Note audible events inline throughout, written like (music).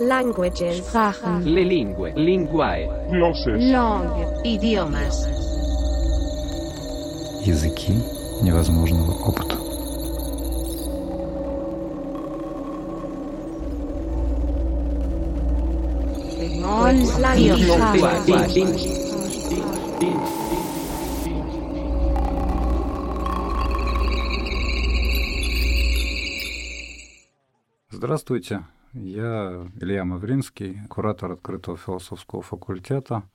Languages. Sprachen. Le lingue, linguae. Glosses. Langue. Idiomas. Языки невозможного опыта. Здравствуйте, я Илья Мавринский, куратор открытого философского факультета,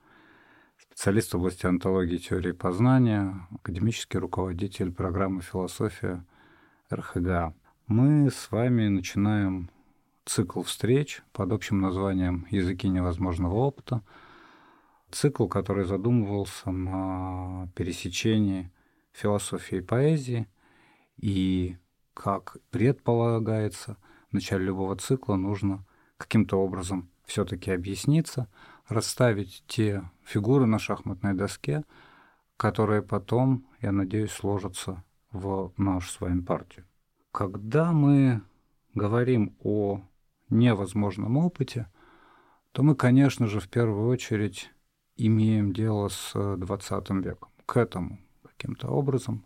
специалист в области антологии и теории познания, академический руководитель программы «Философия» РХГА. Мы с вами начинаем цикл встреч под общим названием «Языки невозможного опыта», цикл, который задумывался на пересечении философии и поэзии, и, как предполагается, в начале любого цикла нужно каким-то образом все-таки объясниться, расставить те фигуры на шахматной доске, которые потом, я надеюсь, сложатся в нашу с вами партию. Когда мы говорим о невозможном опыте, то мы, конечно же, в первую очередь имеем дело с 20 веком. К этому каким-то образом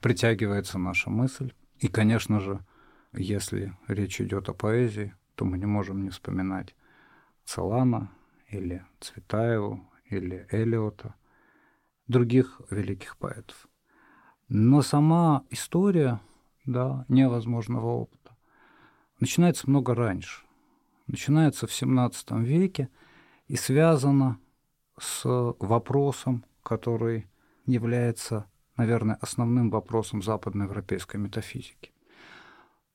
притягивается наша мысль. И, конечно же, если речь идет о поэзии, то мы не можем не вспоминать Целана или Цветаеву или Элиота, других великих поэтов. Но сама история да, невозможного опыта начинается много раньше. Начинается в XVII веке и связана с вопросом, который является, наверное, основным вопросом западноевропейской метафизики.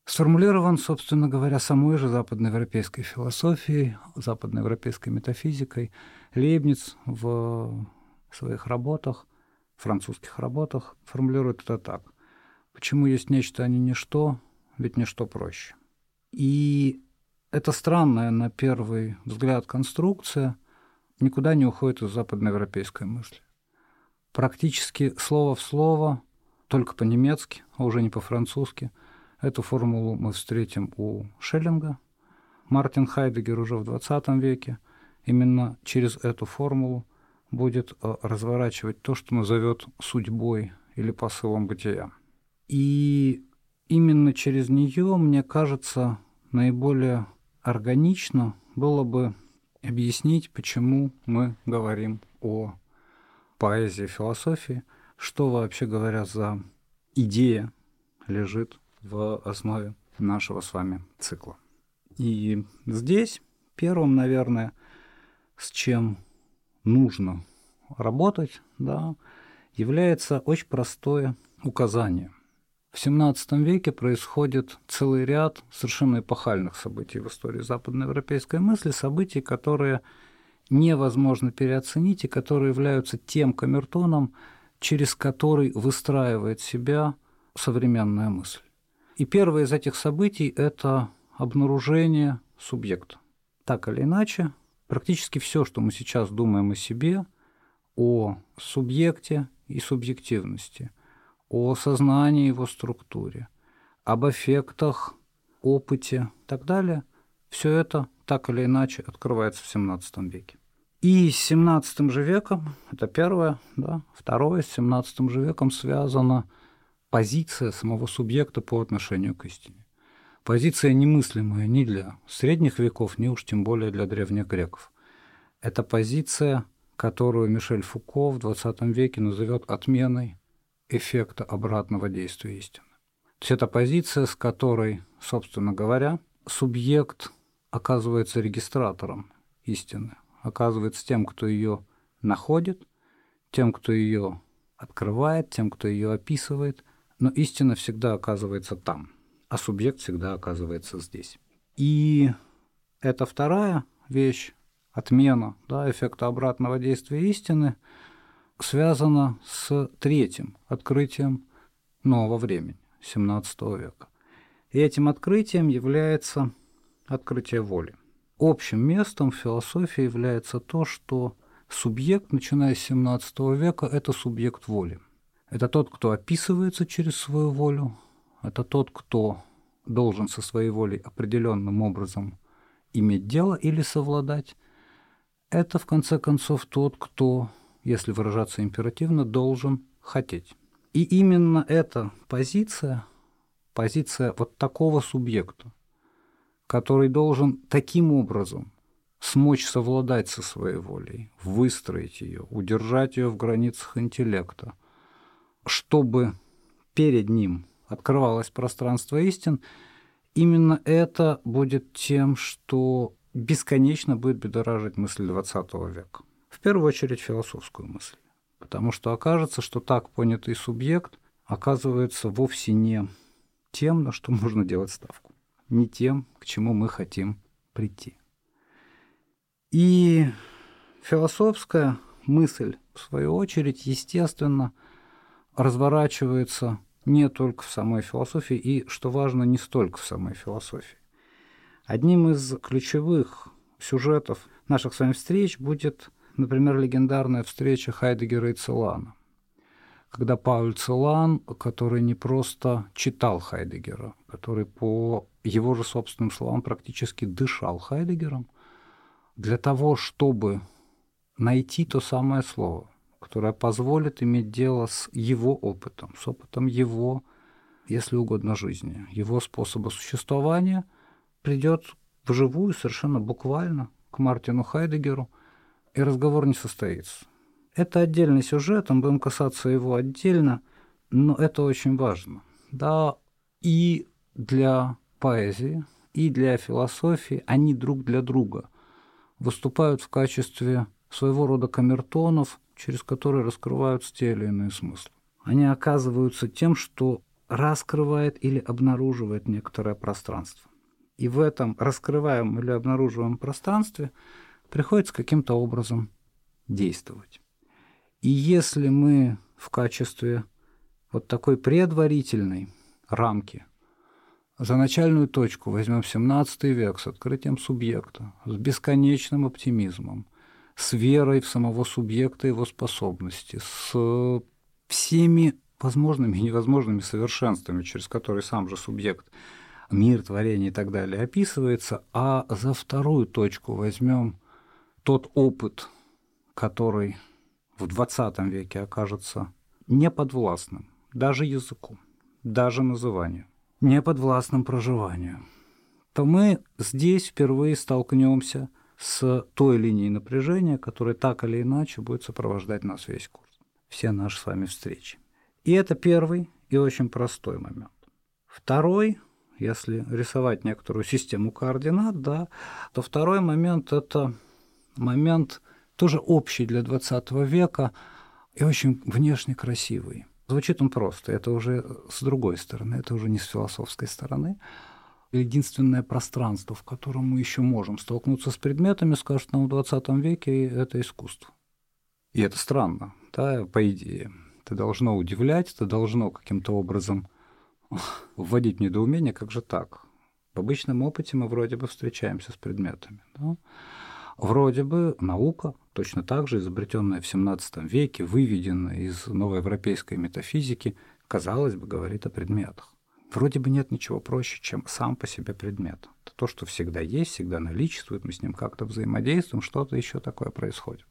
Сформулирован, собственно говоря, самой же западноевропейской философией, западноевропейской метафизикой. Лейбниц в своих работах, французских работах, формулирует это так. Почему есть нечто, а не ничто, ведь ничто проще. И эта странная на первый взгляд конструкция никуда не уходит из западноевропейской мысли. Практически слово в слово, только по-немецки, а уже не по-французски, эту формулу мы встретим у Шеллинга. Мартин Хайдегер уже в 20 веке именно через эту формулу будет э, разворачивать то, что назовет судьбой или посылом бытия. И именно через нее, мне кажется, наиболее органично было бы объяснить, почему мы говорим о поэзии философии, что вообще говоря за идея лежит в основе нашего с вами цикла. И здесь первым, наверное, с чем нужно работать, да, является очень простое указание. В XVII веке происходит целый ряд совершенно эпохальных событий в истории западноевропейской мысли, событий, которые невозможно переоценить и которые являются тем камертоном, через который выстраивает себя современная мысль. И первое из этих событий – это обнаружение субъекта. Так или иначе, практически все, что мы сейчас думаем о себе, о субъекте и субъективности, о сознании его структуре, об эффектах, опыте и так далее, все это так или иначе открывается в XVII веке. И с XVII же веком, это первое, да, второе, с XVII же веком связана позиция самого субъекта по отношению к истине. Позиция немыслимая ни для средних веков, ни уж тем более для древних греков. Это позиция, которую Мишель Фуко в XX веке назовет отменой эффекта обратного действия истины. То есть это позиция, с которой, собственно говоря, субъект оказывается регистратором истины, оказывается тем, кто ее находит, тем, кто ее открывает, тем, кто ее описывает, но истина всегда оказывается там, а субъект всегда оказывается здесь. И это вторая вещь, отмена да, эффекта обратного действия истины, связана с третьим открытием нового времени, XVII века. И этим открытием является открытие воли. Общим местом в философии является то, что субъект, начиная с XVII века, это субъект воли. Это тот, кто описывается через свою волю, это тот, кто должен со своей волей определенным образом иметь дело или совладать, это, в конце концов, тот, кто, если выражаться императивно, должен хотеть. И именно эта позиция, позиция вот такого субъекта, который должен таким образом смочь совладать со своей волей, выстроить ее, удержать ее в границах интеллекта, чтобы перед ним открывалось пространство истин, именно это будет тем, что бесконечно будет бедоражить мысль XX века. В первую очередь философскую мысль. Потому что окажется, что так понятый субъект оказывается вовсе не тем, на что (laughs) можно делать ставку, не тем, к чему мы хотим прийти. И философская мысль, в свою очередь, естественно, разворачивается не только в самой философии и, что важно, не столько в самой философии. Одним из ключевых сюжетов наших с вами встреч будет, например, легендарная встреча Хайдегера и Целана. Когда Пауль Целан, который не просто читал Хайдегера, который по его же собственным словам практически дышал Хайдегером, для того, чтобы найти то самое слово, которое позволит иметь дело с его опытом, с опытом его, если угодно, жизни, его способа существования – придет вживую, совершенно буквально, к Мартину Хайдегеру, и разговор не состоится. Это отдельный сюжет, мы будем касаться его отдельно, но это очень важно. Да, и для поэзии, и для философии они друг для друга выступают в качестве своего рода камертонов, через которые раскрываются те или иные смыслы. Они оказываются тем, что раскрывает или обнаруживает некоторое пространство и в этом раскрываемом или обнаруживаемом пространстве приходится каким-то образом действовать. И если мы в качестве вот такой предварительной рамки за начальную точку возьмем 17 век с открытием субъекта, с бесконечным оптимизмом, с верой в самого субъекта его способности, с всеми возможными и невозможными совершенствами, через которые сам же субъект мир, творение и так далее описывается, а за вторую точку возьмем тот опыт, который в XX веке окажется неподвластным даже языку, даже называнию, неподвластным проживанию, то мы здесь впервые столкнемся с той линией напряжения, которая так или иначе будет сопровождать нас весь курс, все наши с вами встречи. И это первый и очень простой момент. Второй если рисовать некоторую систему координат, да, то второй момент – это момент тоже общий для XX века и очень внешне красивый. Звучит он просто, это уже с другой стороны, это уже не с философской стороны. Единственное пространство, в котором мы еще можем столкнуться с предметами, скажут нам в XX веке, это искусство. И это странно, да, по идее. Это должно удивлять, это должно каким-то образом вводить недоумение, как же так? В обычном опыте мы вроде бы встречаемся с предметами. Да? Вроде бы наука, точно так же изобретенная в XVII веке, выведенная из новоевропейской метафизики, казалось бы, говорит о предметах. Вроде бы нет ничего проще, чем сам по себе предмет. Это то, что всегда есть, всегда наличествует, мы с ним как-то взаимодействуем, что-то еще такое происходит.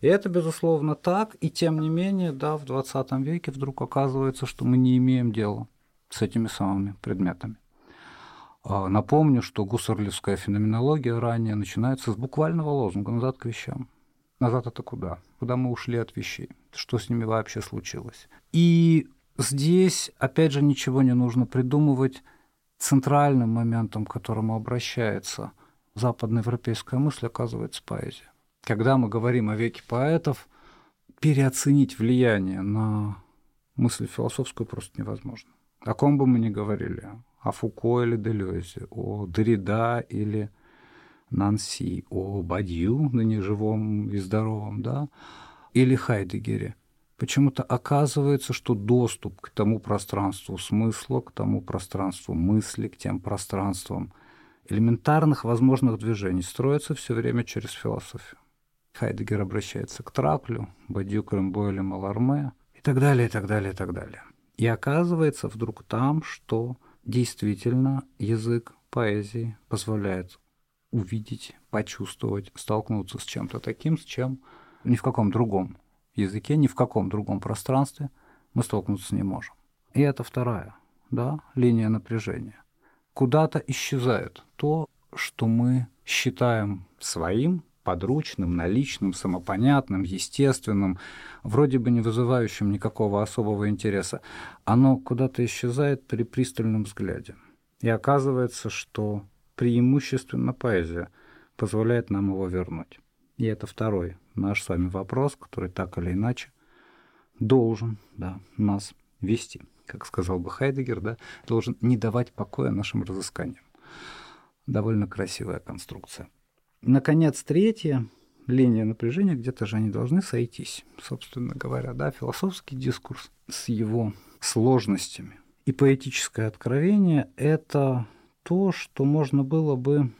И это, безусловно, так, и тем не менее, да, в 20 веке вдруг оказывается, что мы не имеем дела с этими самыми предметами. А, напомню, что гуссерлевская феноменология ранее начинается с буквального лозунга «назад к вещам». Назад это куда? Куда мы ушли от вещей? Что с ними вообще случилось? И здесь, опять же, ничего не нужно придумывать. Центральным моментом, к которому обращается западноевропейская мысль, оказывается поэзия. Когда мы говорим о веке поэтов, переоценить влияние на мысль философскую просто невозможно. О ком бы мы ни говорили, о Фуко или Делезе, о Дрида или Нанси, о Бадью, ныне живом и здоровом, да, или Хайдегере, почему-то оказывается, что доступ к тому пространству смысла, к тому пространству мысли, к тем пространствам элементарных возможных движений строится все время через философию. Хайдегер обращается к Траплю, Бадью, Крембойле, Маларме и так далее, и так далее, и так далее. И оказывается вдруг там, что действительно язык поэзии позволяет увидеть, почувствовать, столкнуться с чем-то таким, с чем ни в каком другом языке, ни в каком другом пространстве мы столкнуться не можем. И это вторая да, линия напряжения. Куда-то исчезает то, что мы считаем своим, подручным, наличным, самопонятным, естественным, вроде бы не вызывающим никакого особого интереса, оно куда-то исчезает при пристальном взгляде. И оказывается, что преимущественно поэзия позволяет нам его вернуть. И это второй наш с вами вопрос, который так или иначе должен да, нас вести. Как сказал бы Хайдегер, да, должен не давать покоя нашим разысканиям. Довольно красивая конструкция. Наконец, третья линия напряжения, где-то же они должны сойтись, собственно говоря, да, философский дискурс с его сложностями. И поэтическое откровение – это то, что можно было бы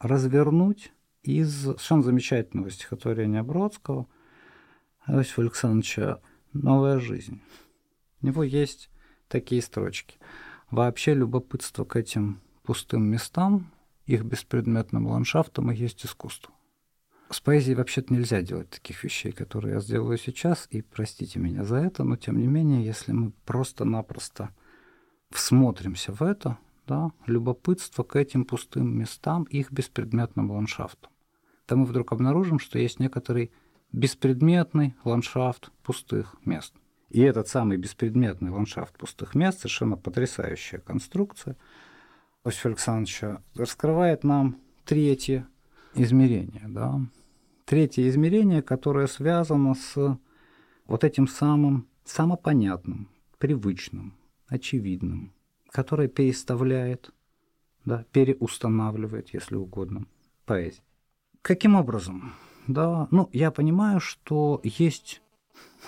развернуть из совершенно замечательного стихотворения Бродского Иосифа Александровича «Новая жизнь». У него есть такие строчки. Вообще любопытство к этим пустым местам их беспредметным ландшафтом и есть искусство. С поэзией вообще-то нельзя делать таких вещей, которые я сделаю сейчас, и простите меня за это, но тем не менее, если мы просто-напросто всмотримся в это, да, любопытство к этим пустым местам, их беспредметным ландшафтам, то мы вдруг обнаружим, что есть некоторый беспредметный ландшафт пустых мест. И этот самый беспредметный ландшафт пустых мест, совершенно потрясающая конструкция – Иосифа Александровича раскрывает нам третье измерение. Да? Третье измерение, которое связано с вот этим самым самопонятным, привычным, очевидным, которое переставляет, да, переустанавливает, если угодно, поэзию. Каким образом? Да, ну, я понимаю, что есть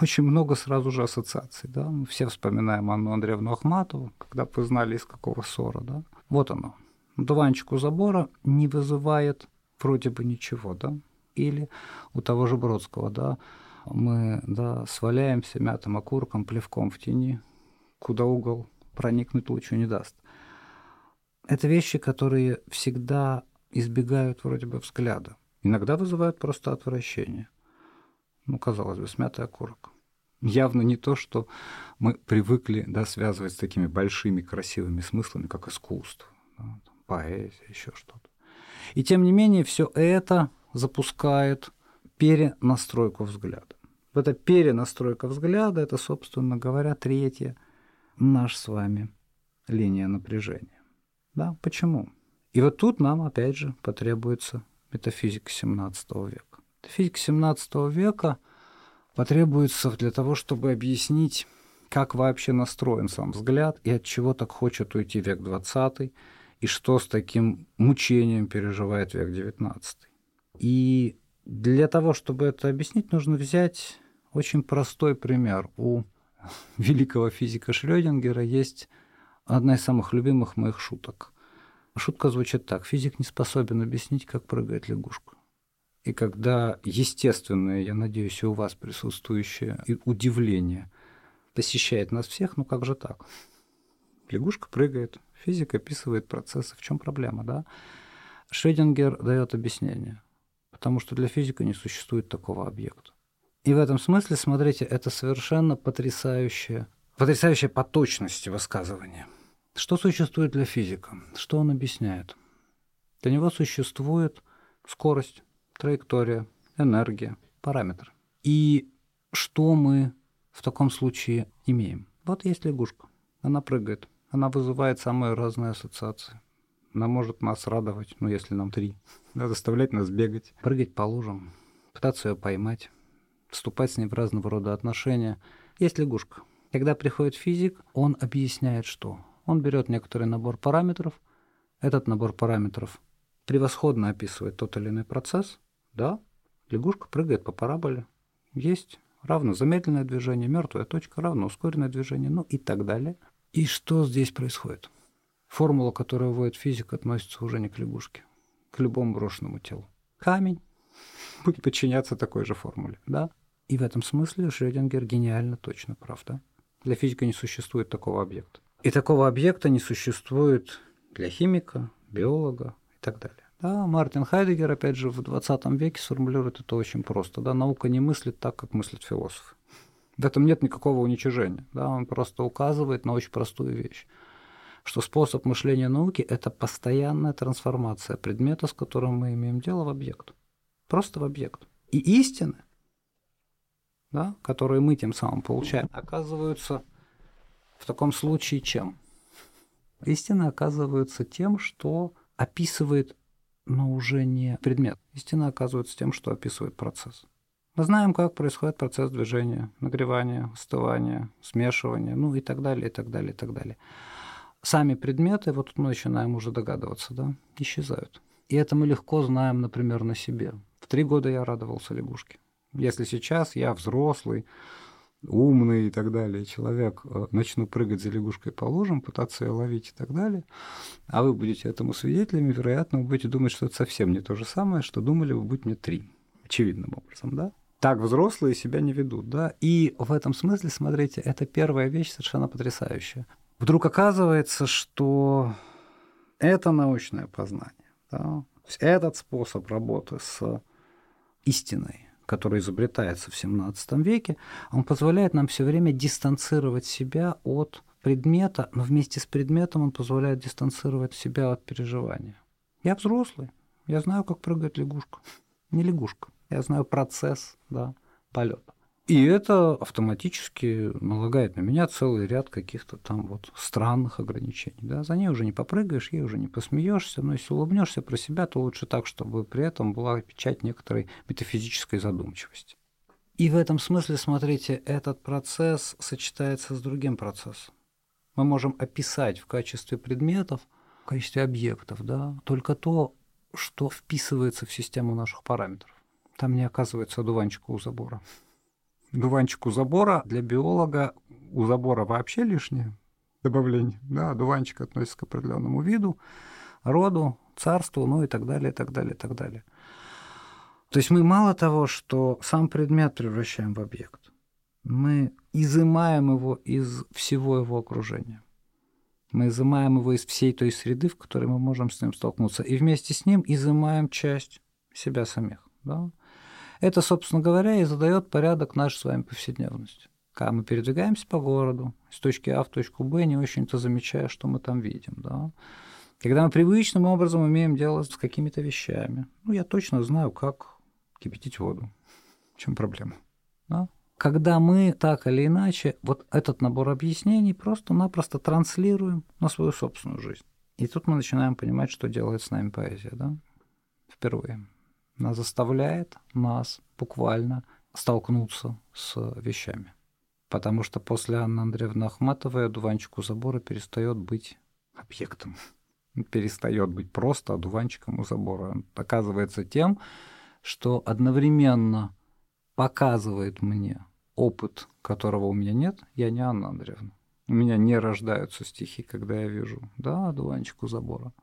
очень много сразу же ассоциаций. Да? Мы все вспоминаем Анну Андреевну Ахматову, когда бы знали, из какого ссора. Да? Вот оно. Дуванчик у забора не вызывает вроде бы ничего, да? Или у того же Бродского, да, мы да, сваляемся мятым окурком, плевком в тени, куда угол проникнуть лучу не даст. Это вещи, которые всегда избегают вроде бы взгляда. Иногда вызывают просто отвращение. Ну, казалось бы, смятый окурок. Явно не то, что мы привыкли да, связывать с такими большими красивыми смыслами, как искусство, да, там, поэзия, еще что-то. И тем не менее, все это запускает перенастройку взгляда. Вот эта перенастройка взгляда, это, собственно говоря, третья наш с вами линия напряжения. Да, почему? И вот тут нам, опять же, потребуется метафизика XVII века. Метафизика XVII века потребуется для того, чтобы объяснить, как вообще настроен сам взгляд и от чего так хочет уйти век XX, и что с таким мучением переживает век XIX. И для того, чтобы это объяснить, нужно взять очень простой пример. У (laughs) великого физика Шрёдингера есть одна из самых любимых моих шуток. Шутка звучит так. Физик не способен объяснить, как прыгает лягушка. И когда естественное, я надеюсь, и у вас присутствующее удивление посещает нас всех, ну как же так? Лягушка прыгает, физик описывает процессы. В чем проблема, да? Шредингер дает объяснение, потому что для физика не существует такого объекта. И в этом смысле, смотрите, это совершенно потрясающее, потрясающая по точности высказывание. Что существует для физика? Что он объясняет? Для него существует скорость, траектория, энергия, параметр. И что мы в таком случае имеем? Вот есть лягушка. Она прыгает. Она вызывает самые разные ассоциации. Она может нас радовать, ну, если нам три. (laughs) Да, заставлять нас бегать, прыгать по лужам, пытаться ее поймать, вступать с ней в разного рода отношения. Есть лягушка. Когда приходит физик, он объясняет, что он берет некоторый набор параметров, этот набор параметров превосходно описывает тот или иной процесс, да, лягушка прыгает по параболе, есть равно замедленное движение, мертвая точка равно ускоренное движение, ну и так далее. И что здесь происходит? Формула, которую вводит физик, относится уже не к лягушке, к любому брошенному телу. Камень (laughs) будет подчиняться такой же формуле, да? И в этом смысле Шрёдингер гениально точно прав, да? Для физика не существует такого объекта. И такого объекта не существует для химика, биолога, и так далее. Да, Мартин Хайдегер, опять же, в 20 веке сформулирует это очень просто. Да, наука не мыслит так, как мыслят философы. В этом нет никакого уничижения. Да, он просто указывает на очень простую вещь что способ мышления науки – это постоянная трансформация предмета, с которым мы имеем дело, в объект. Просто в объект. И истины, да, которые мы тем самым получаем, оказываются в таком случае чем? Истины оказываются тем, что описывает, но уже не предмет. Истина оказывается тем, что описывает процесс. Мы знаем, как происходит процесс движения, нагревания, остывания, смешивания, ну и так далее, и так далее, и так далее сами предметы, вот мы начинаем уже догадываться, да, исчезают. И это мы легко знаем, например, на себе. В три года я радовался лягушке. Если сейчас я взрослый, умный и так далее человек, э, начну прыгать за лягушкой по лужам, пытаться ее ловить и так далее, а вы будете этому свидетелями, вероятно, вы будете думать, что это совсем не то же самое, что думали вы, будь мне три. Очевидным образом, да? Так взрослые себя не ведут, да? И в этом смысле, смотрите, это первая вещь совершенно потрясающая вдруг оказывается, что это научное познание, да, этот способ работы с истиной, который изобретается в XVII веке, он позволяет нам все время дистанцировать себя от предмета, но вместе с предметом он позволяет дистанцировать себя от переживания. Я взрослый, я знаю, как прыгает лягушка. (laughs) Не лягушка, я знаю процесс да, полета. И это автоматически налагает на меня целый ряд каких-то там вот странных ограничений. Да? За ней уже не попрыгаешь, ей уже не посмеешься, но если улыбнешься про себя, то лучше так, чтобы при этом была печать некоторой метафизической задумчивости. И в этом смысле, смотрите, этот процесс сочетается с другим процессом. Мы можем описать в качестве предметов, в качестве объектов, да, только то, что вписывается в систему наших параметров. Там не оказывается одуванчика у забора дуванчик у забора для биолога у забора вообще лишнее добавление. Да, дуванчик относится к определенному виду, роду, царству, ну и так далее, и так далее, и так далее. То есть мы мало того, что сам предмет превращаем в объект, мы изымаем его из всего его окружения. Мы изымаем его из всей той среды, в которой мы можем с ним столкнуться, и вместе с ним изымаем часть себя самих. Да? Это, собственно говоря, и задает порядок нашей с вами повседневности. Когда мы передвигаемся по городу, с точки А в точку Б, не очень-то замечая, что мы там видим. Да? Когда мы привычным образом имеем дело с какими-то вещами, ну, я точно знаю, как кипятить воду. В чем проблема? Да? Когда мы так или иначе вот этот набор объяснений просто-напросто транслируем на свою собственную жизнь. И тут мы начинаем понимать, что делает с нами поэзия, да? Впервые. Она заставляет нас буквально столкнуться с вещами. Потому что после Анны Андреевны Ахматовой одуванчик у забора перестает быть объектом. (laughs) Перестает быть просто одуванчиком у забора. Он оказывается тем, что одновременно показывает мне опыт, которого у меня нет, я не Анна Андреевна. У меня не рождаются стихи, когда я вижу, да, одуванчик у забора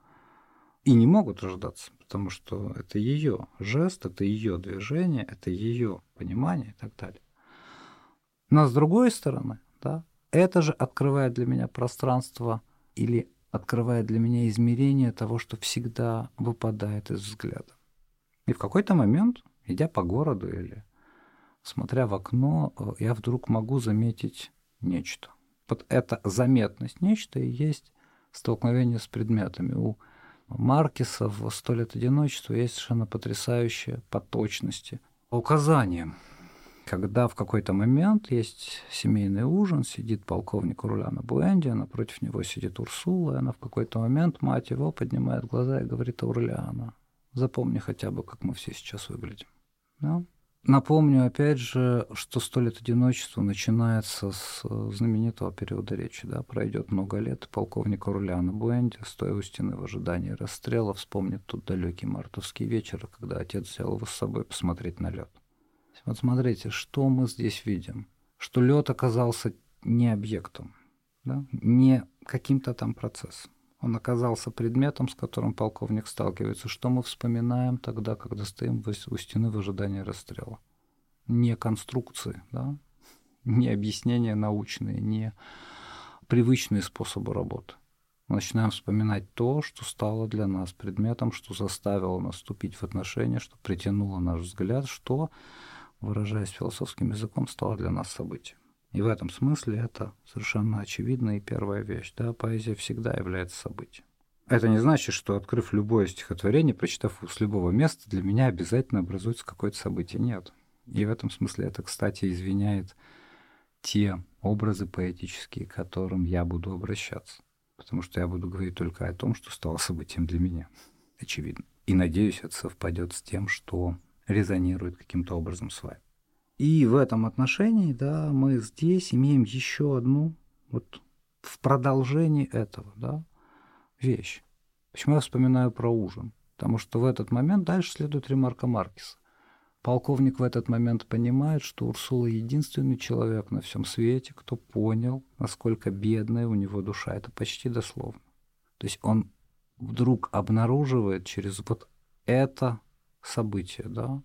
и не могут рождаться, потому что это ее жест, это ее движение, это ее понимание и так далее. Но с другой стороны, да, это же открывает для меня пространство или открывает для меня измерение того, что всегда выпадает из взгляда. И в какой-то момент, идя по городу или смотря в окно, э, я вдруг могу заметить нечто. Вот эта заметность нечто и есть столкновение с предметами. У Маркеса в «Сто лет одиночества» есть совершенно потрясающее по точности указание. Когда в какой-то момент есть семейный ужин, сидит полковник Руляна Буэнди, напротив него сидит Урсула, и она в какой-то момент, мать его, поднимает глаза и говорит Аурлиана, запомни хотя бы, как мы все сейчас выглядим. Да? Напомню, опять же, что «Сто лет одиночества» начинается с э, знаменитого периода речи. Да? Пройдет много лет, полковник Руляна Буэнди, стоя у стены в ожидании расстрела, вспомнит тот далекий мартовский вечер, когда отец взял его с собой посмотреть на лед. Вот смотрите, что мы здесь видим. Что лед оказался не объектом, да? не каким-то там процессом. Он оказался предметом, с которым полковник сталкивается. Что мы вспоминаем тогда, когда стоим у стены в ожидании расстрела? Не конструкции, да? не объяснения научные, не привычные способы работы. Мы начинаем вспоминать то, что стало для нас предметом, что заставило нас вступить в отношения, что притянуло наш взгляд, что, выражаясь философским языком, стало для нас событием. И в этом смысле это совершенно очевидная и первая вещь. Да? Поэзия всегда является событием. Это не значит, что, открыв любое стихотворение, прочитав с любого места, для меня обязательно образуется какое-то событие. Нет. И в этом смысле это, кстати, извиняет те образы поэтические, к которым я буду обращаться. Потому что я буду говорить только о том, что стало событием для меня. Очевидно. И надеюсь, это совпадет с тем, что резонирует каким-то образом с вами. И в этом отношении, да, мы здесь имеем еще одну, вот в продолжении этого, да, вещь. Почему я вспоминаю про ужин? Потому что в этот момент дальше следует ремарка Маркиса. Полковник в этот момент понимает, что Урсула единственный человек на всем свете, кто понял, насколько бедная у него душа. Это почти дословно. То есть он вдруг обнаруживает через вот это событие, да,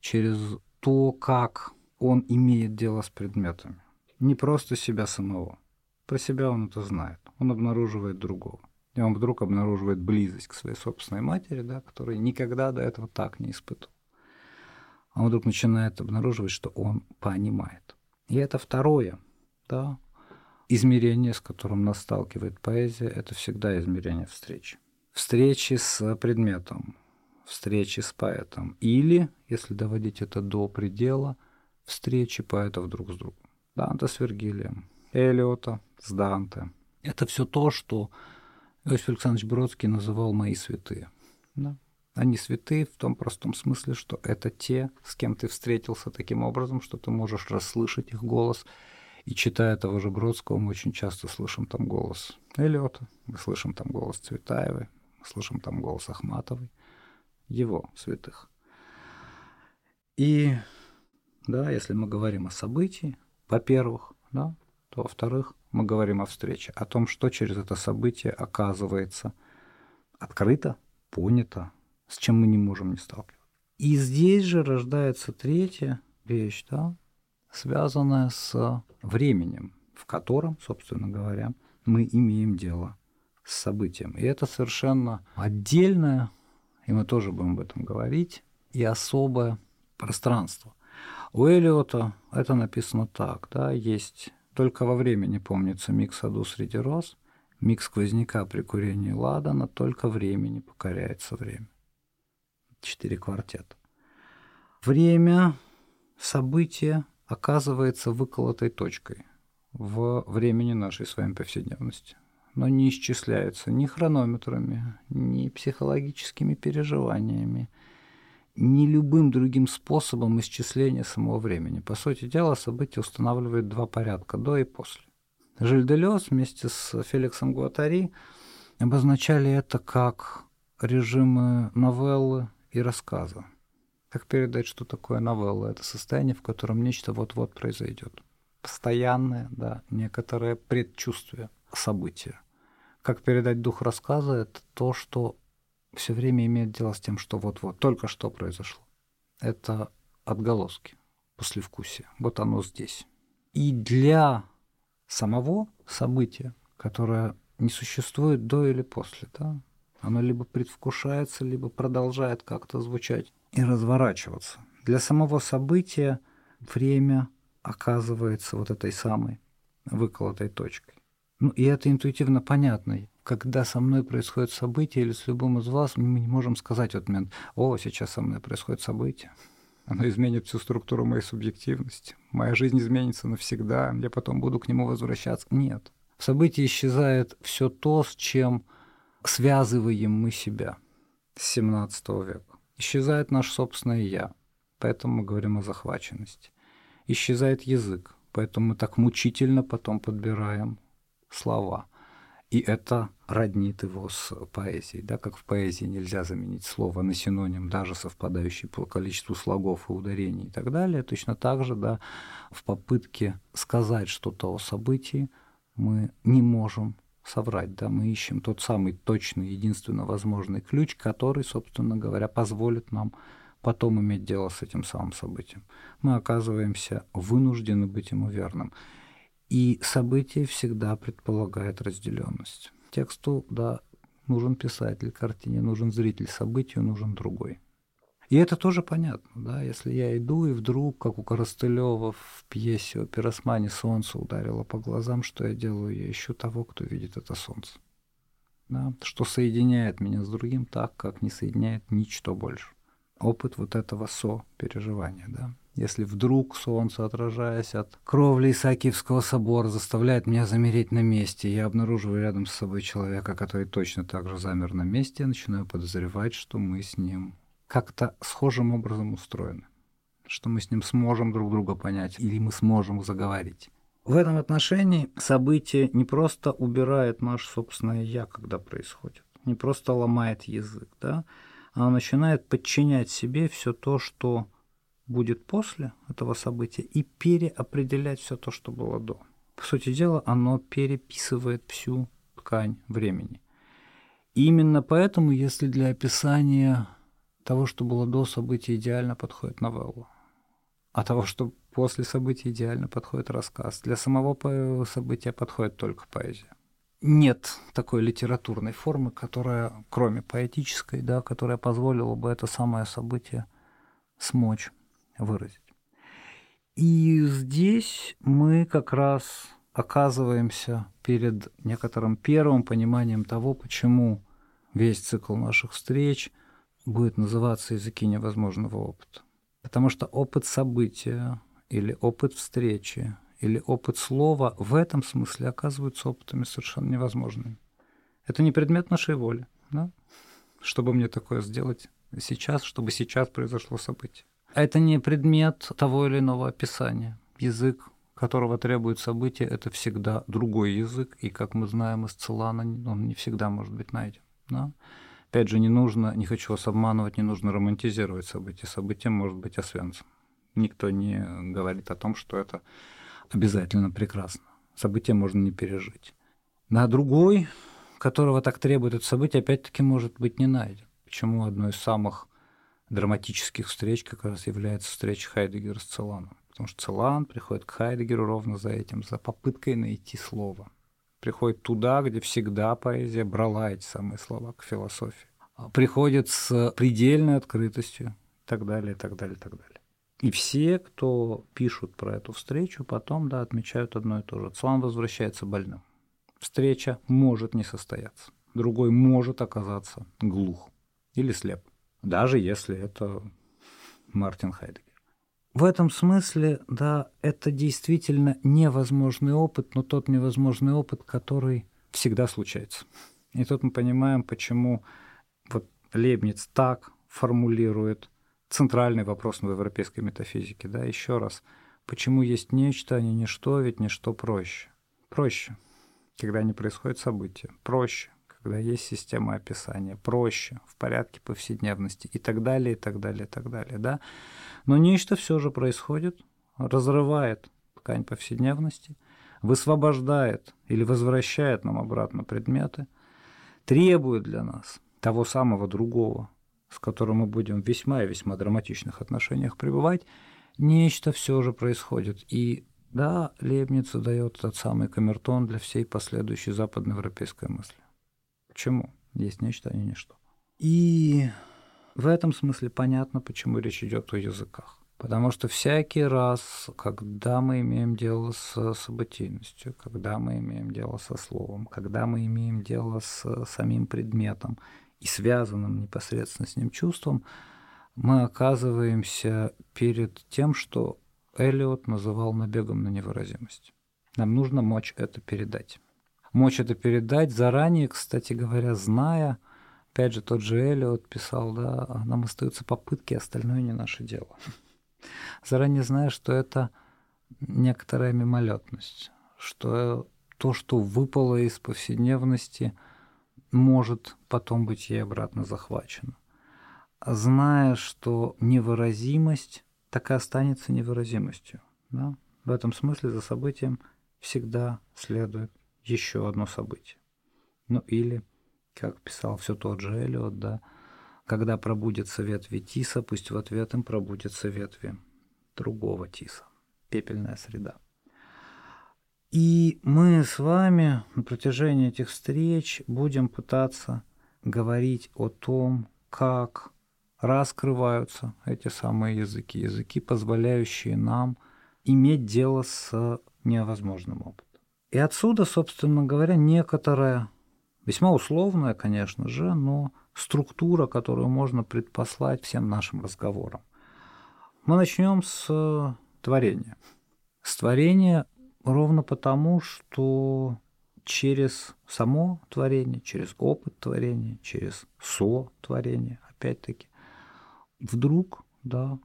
через то, как он имеет дело с предметами. Не просто себя самого. Про себя он это знает. Он обнаруживает другого. И он вдруг обнаруживает близость к своей собственной матери, да, которой никогда до этого так не испытывал. А он вдруг начинает обнаруживать, что он понимает. И это второе, да, измерение, с которым нас сталкивает поэзия, это всегда измерение встречи. Встречи с предметом, встречи с поэтом. Или, если доводить это до предела, встречи поэтов друг с другом. Данте с Вергилием, Элиота с Данте. Это все то, что Иосиф Александрович Бродский называл «мои святые». Да? Они святые в том простом смысле, что это те, с кем ты встретился таким образом, что ты можешь расслышать их голос. И читая того же Бродского, мы очень часто слышим там голос Эллиота, мы слышим там голос Цветаевой, мы слышим там голос Ахматовой, его святых. И да, если мы говорим о событии, во-первых, да, то во-вторых, мы говорим о встрече, о том, что через это событие оказывается открыто, понято, с чем мы не можем не сталкиваться. И здесь же рождается третья вещь, да, связанная с временем, в котором, собственно говоря, мы имеем дело с событием. И это совершенно отдельное, и мы тоже будем об этом говорить, и особое пространство. У Элиота это написано так, да, есть только во времени помнится миг саду среди роз, миг сквозняка при курении ладана, только времени покоряется время. Четыре квартета. Время, событие оказывается выколотой точкой в времени нашей с вами повседневности, но не исчисляется ни хронометрами, ни психологическими переживаниями, ни любым другим способом исчисления самого времени. По сути дела, события устанавливают два порядка – до и после. Жиль Делес вместе с Феликсом Гуатари обозначали это как режимы новеллы и рассказа. Как передать, что такое новелла? Это состояние, в котором нечто вот-вот произойдет. Постоянное, да, некоторое предчувствие события. Как передать дух рассказа? Это то, что все время имеет дело с тем, что вот-вот, только что произошло. Это отголоски, послевкусие. Вот оно здесь. И для самого события, которое не существует до или после, да, оно либо предвкушается, либо продолжает как-то звучать и разворачиваться. Для самого события время оказывается вот этой самой выколотой точкой. Ну и это интуитивно понятно когда со мной происходит событие или с любым из вас, мы не можем сказать в этот момент, о, сейчас со мной происходит событие. Оно изменит всю структуру моей субъективности. Моя жизнь изменится навсегда, я потом буду к нему возвращаться. Нет. В событии исчезает все то, с чем связываем мы себя с 17 века. Исчезает наш собственное «я», поэтому мы говорим о захваченности. Исчезает язык, поэтому мы так мучительно потом подбираем слова – и это роднит его с поэзией. Да, как в поэзии нельзя заменить слово на синоним, даже совпадающий по количеству слогов и ударений и так далее. Точно так же да, в попытке сказать что-то о событии мы не можем соврать. Да? Мы ищем тот самый точный, единственно возможный ключ, который, собственно говоря, позволит нам потом иметь дело с этим самым событием. Мы оказываемся вынуждены быть ему верным. И событие всегда предполагает разделенность. Тексту, да, нужен писатель, картине нужен зритель, событию нужен другой. И это тоже понятно, да, если я иду и вдруг, как у Коростылева в пьесе о пиросмане солнце ударило по глазам, что я делаю? Я ищу того, кто видит это солнце. Да, что соединяет меня с другим так, как не соединяет ничто больше. Опыт вот этого со-переживания, да. Если вдруг солнце, отражаясь от кровли Исаакиевского собора, заставляет меня замереть на месте, я обнаруживаю рядом с собой человека, который точно так же замер на месте, я начинаю подозревать, что мы с ним как-то схожим образом устроены, что мы с ним сможем друг друга понять или мы сможем заговорить. В этом отношении событие не просто убирает наше собственное «я», когда происходит, не просто ломает язык, да, а начинает подчинять себе все то, что будет после этого события, и переопределять все то, что было до. По сути дела, оно переписывает всю ткань времени. И именно поэтому, если для описания того, что было до события, идеально подходит новелла. А того, что после события, идеально подходит рассказ. Для самого события подходит только поэзия. Нет такой литературной формы, которая, кроме поэтической, да, которая позволила бы это самое событие смочь выразить. И здесь мы как раз оказываемся перед некоторым первым пониманием того, почему весь цикл наших встреч – будет называться языки невозможного опыта. Потому что опыт события или опыт встречи или опыт слова в этом смысле оказываются опытами совершенно невозможными. Это не предмет нашей воли. Да? Чтобы мне такое сделать сейчас, чтобы сейчас произошло событие. Это не предмет того или иного описания. Язык, которого требует событие, это всегда другой язык, и, как мы знаем из Целана, он не всегда может быть найден. Да? Опять же, не нужно, не хочу вас обманывать, не нужно романтизировать события. Событие может быть освенцем. Никто не говорит о том, что это обязательно прекрасно. Событие можно не пережить. На другой, которого так требует это событие, опять-таки может быть не найден. Почему одной из самых драматических встреч как раз является встреча Хайдегера с Целаном. Потому что Целан приходит к Хайдегеру ровно за этим, за попыткой найти слово приходит туда, где всегда поэзия брала эти самые слова к философии. А приходит с предельной открытостью и так далее, и так далее, и так далее. И все, кто пишут про эту встречу, потом да, отмечают одно и то же. Цлан возвращается больным. Встреча может не состояться. Другой может оказаться глух или слеп. Даже если это Мартин Хайдегер. В этом смысле, да, это действительно невозможный опыт, но тот невозможный опыт, который всегда случается. И тут мы понимаем, почему вот Лебниц так формулирует центральный вопрос в европейской метафизике. Да, еще раз, почему есть нечто, а не ничто, ведь ничто проще. Проще, когда не происходит события. Проще, когда есть система описания. Проще, в порядке повседневности и так далее, и так далее, и так далее. Да? Но нечто все же происходит, разрывает ткань повседневности, высвобождает или возвращает нам обратно предметы, требует для нас того самого другого, с которым мы будем в весьма и весьма драматичных отношениях пребывать, нечто все же происходит. И да, Лебница дает тот самый камертон для всей последующей западноевропейской мысли. Почему? Есть нечто, а не ничто. И в этом смысле понятно, почему речь идет о языках. Потому что всякий раз, когда мы имеем дело с событийностью, когда мы имеем дело со словом, когда мы имеем дело с самим предметом и связанным непосредственно с ним чувством, мы оказываемся перед тем, что Элиот называл набегом на невыразимость. Нам нужно мочь это передать. Мочь это передать заранее, кстати говоря, зная – Опять же, тот же Эллиот писал, да, нам остаются попытки, остальное не наше дело. (laughs) Заранее зная, что это некоторая мимолетность, что то, что выпало из повседневности, может потом быть ей обратно захвачено. Зная, что невыразимость так и останется невыразимостью. Да? В этом смысле за событием всегда следует еще одно событие. Ну или как писал все тот же Эллиот, да, когда пробудятся ветви тиса, пусть в ответ им пробудятся ветви другого тиса. Пепельная среда. И мы с вами на протяжении этих встреч будем пытаться говорить о том, как раскрываются эти самые языки, языки, позволяющие нам иметь дело с невозможным опытом. И отсюда, собственно говоря, некоторая, весьма условная, конечно же, но структура, которую можно предпослать всем нашим разговорам. Мы начнем с творения. С творения ровно потому, что через само творение, через опыт творения, через со-творение, опять-таки, вдруг, да,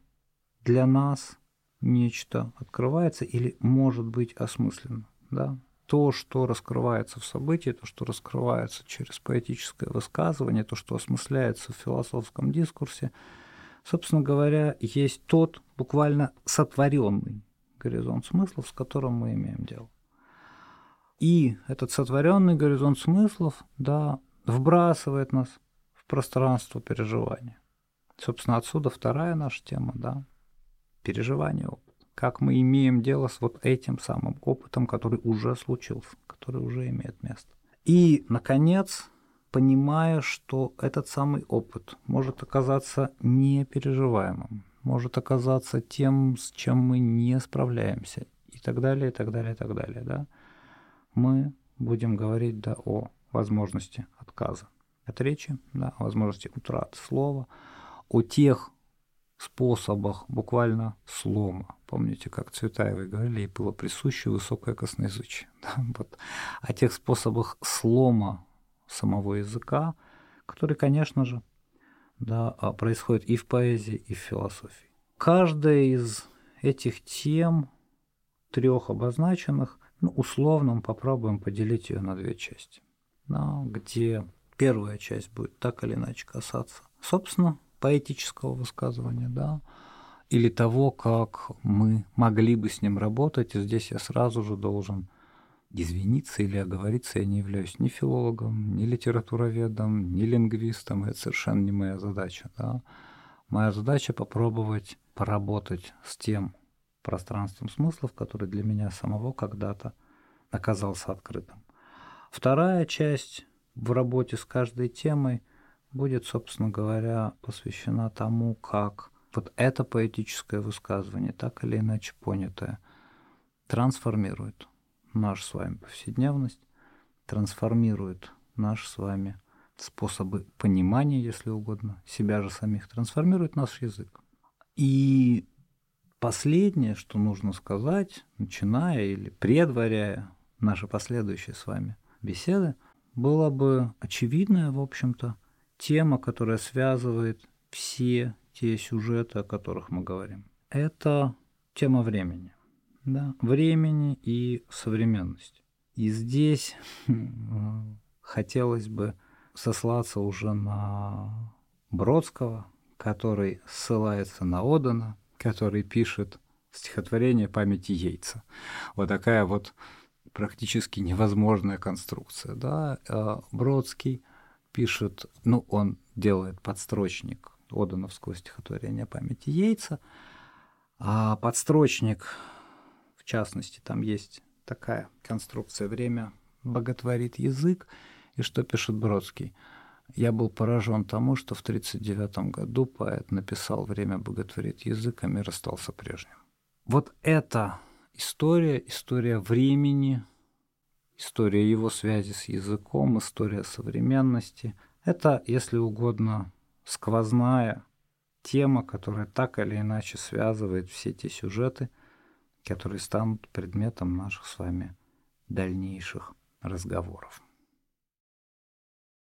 для нас нечто открывается или может быть осмысленно, да, то, что раскрывается в событии, то, что раскрывается через поэтическое высказывание, то, что осмысляется в философском дискурсе, собственно говоря, есть тот буквально сотворенный горизонт смыслов, с которым мы имеем дело. И этот сотворенный горизонт смыслов, да, вбрасывает нас в пространство переживания. Собственно, отсюда вторая наша тема, да, переживание опыта. Как мы имеем дело с вот этим самым опытом, который уже случился, который уже имеет место. И, наконец, понимая, что этот самый опыт может оказаться непереживаемым, может оказаться тем, с чем мы не справляемся, и так далее, и так далее, и так далее, да, мы будем говорить да, о возможности отказа от речи, да, о возможности утраты слова, о тех способах буквально слома. Помните, как Цветаевой говорили, ей было присуще высокое косноязычие. (laughs) Да? Вот. О тех способах слома самого языка, которые, конечно же, да, а, происходят и в поэзии, и в философии. Каждая из этих тем, трех обозначенных, ну, условно мы попробуем поделить ее на две части, да, где первая часть будет так или иначе касаться, собственно, поэтического высказывания, да, или того, как мы могли бы с ним работать. И здесь я сразу же должен извиниться или оговориться. Я не являюсь ни филологом, ни литературоведом, ни лингвистом. Это совершенно не моя задача. Да. Моя задача попробовать поработать с тем пространством смыслов, который для меня самого когда-то оказался открытым. Вторая часть в работе с каждой темой – будет, собственно говоря, посвящена тому, как вот это поэтическое высказывание, так или иначе понятое, трансформирует нашу с вами повседневность, трансформирует наши с вами способы понимания, если угодно, себя же самих, трансформирует наш язык. И последнее, что нужно сказать, начиная или предваряя наши последующие с вами беседы, было бы очевидное, в общем-то, тема, которая связывает все те сюжеты, о которых мы говорим. Это тема времени. Да? Времени и современности. И здесь (laughs) хотелось бы сослаться уже на Бродского, который ссылается на Одана, который пишет стихотворение памяти Яйца. Вот такая вот практически невозможная конструкция. Да? А Бродский пишет, ну, он делает подстрочник Одановского стихотворения памяти Яйца, а подстрочник, в частности, там есть такая конструкция «Время боготворит язык», и что пишет Бродский. Я был поражен тому, что в 1939 году поэт написал «Время боготворит язык, а мир остался прежним». Вот эта история, история времени – история его связи с языком, история современности. Это, если угодно, сквозная тема, которая так или иначе связывает все те сюжеты, которые станут предметом наших с вами дальнейших разговоров.